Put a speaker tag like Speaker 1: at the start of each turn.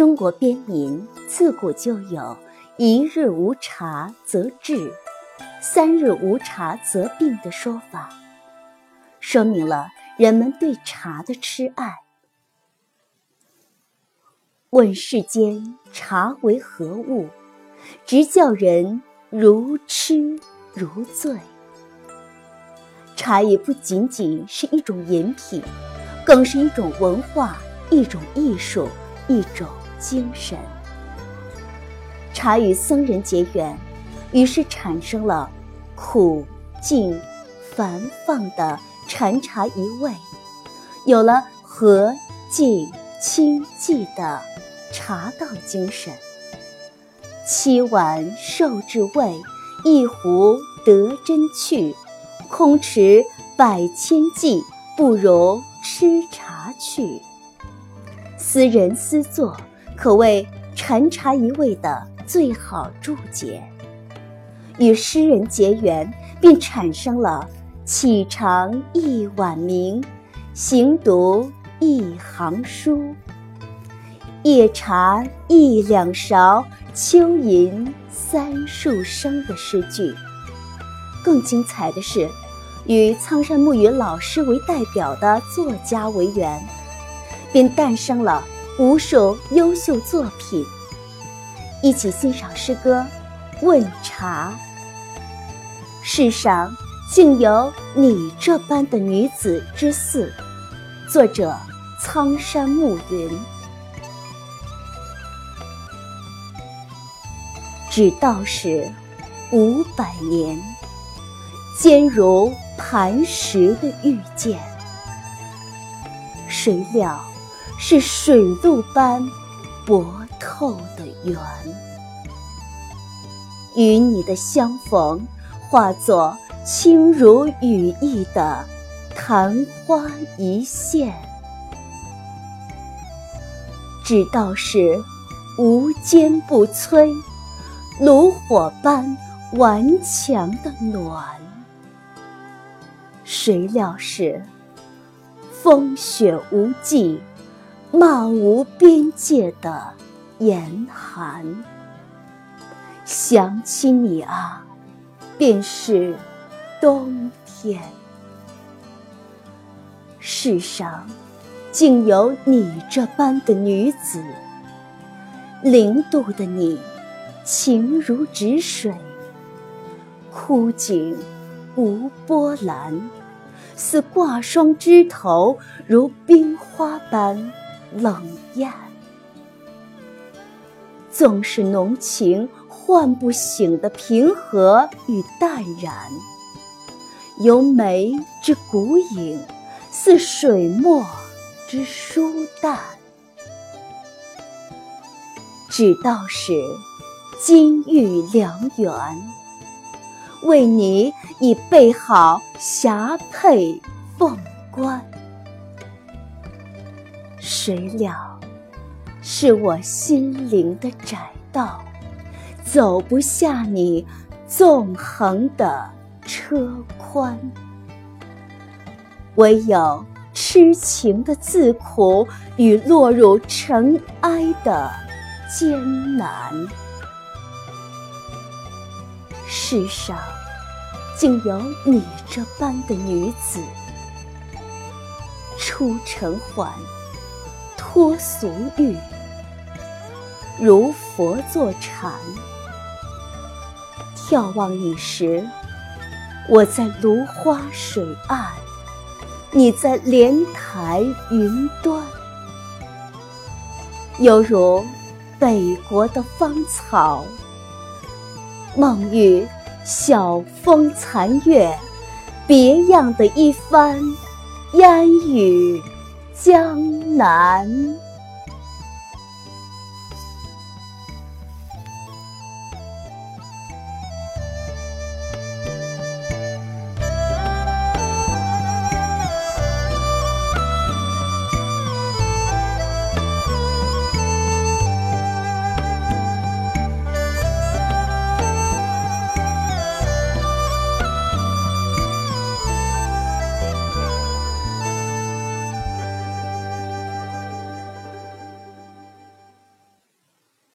Speaker 1: 中国边民自古就有“一日无茶则治，三日无茶则病”的说法，说明了人们对茶的痴爱。问世间茶为何物，直叫人如痴如醉。茶也不仅仅是一种饮品，更是一种文化，一种艺术，一种精神。茶与僧人结缘，于是产生了苦、静、繁、放的禅茶一味，有了和、静、清、寂的。茶道精神，七碗受至味，一壶得真趣。空持百千计，不如吃茶去。私人私作，可谓禅茶一味的最好注解。与诗人结缘，便产生了起尝一碗茗，行读一行书。夜茶一两勺，秋吟三数声的诗句。更精彩的是，与苍山暮雨老师为代表的作家为缘，便诞生了无数优秀作品。一起欣赏诗歌《问茶》。世上竟有你这般的女子之四。作者：苍山暮云。只道是五百年，坚如磐石的遇见。谁料是水路般薄透的缘。与你的相逢，化作轻如羽翼的昙花一现。只道是无坚不摧。炉火般顽强的暖，谁料是风雪无际、漫无边界的严寒。想起你啊，便是冬天。世上竟有你这般的女子，零度的你。情如止水，枯井无波澜，似挂霜枝头，如冰花般冷艳。纵是浓情唤不醒的平和与淡然，由眉之古影，似水墨之疏淡，只道是。金玉良缘，为你已备好霞帔凤冠。谁料是我心灵的窄道，走不下你纵横的车宽。唯有痴情的自苦与落入尘埃的艰难。世上竟有你这般的女子，出尘寰，脱俗欲，如佛坐禅。眺望你时，我在芦花水岸，你在莲台云端，犹如北国的芳草。梦遇晓风残月，别样的一番烟雨江南。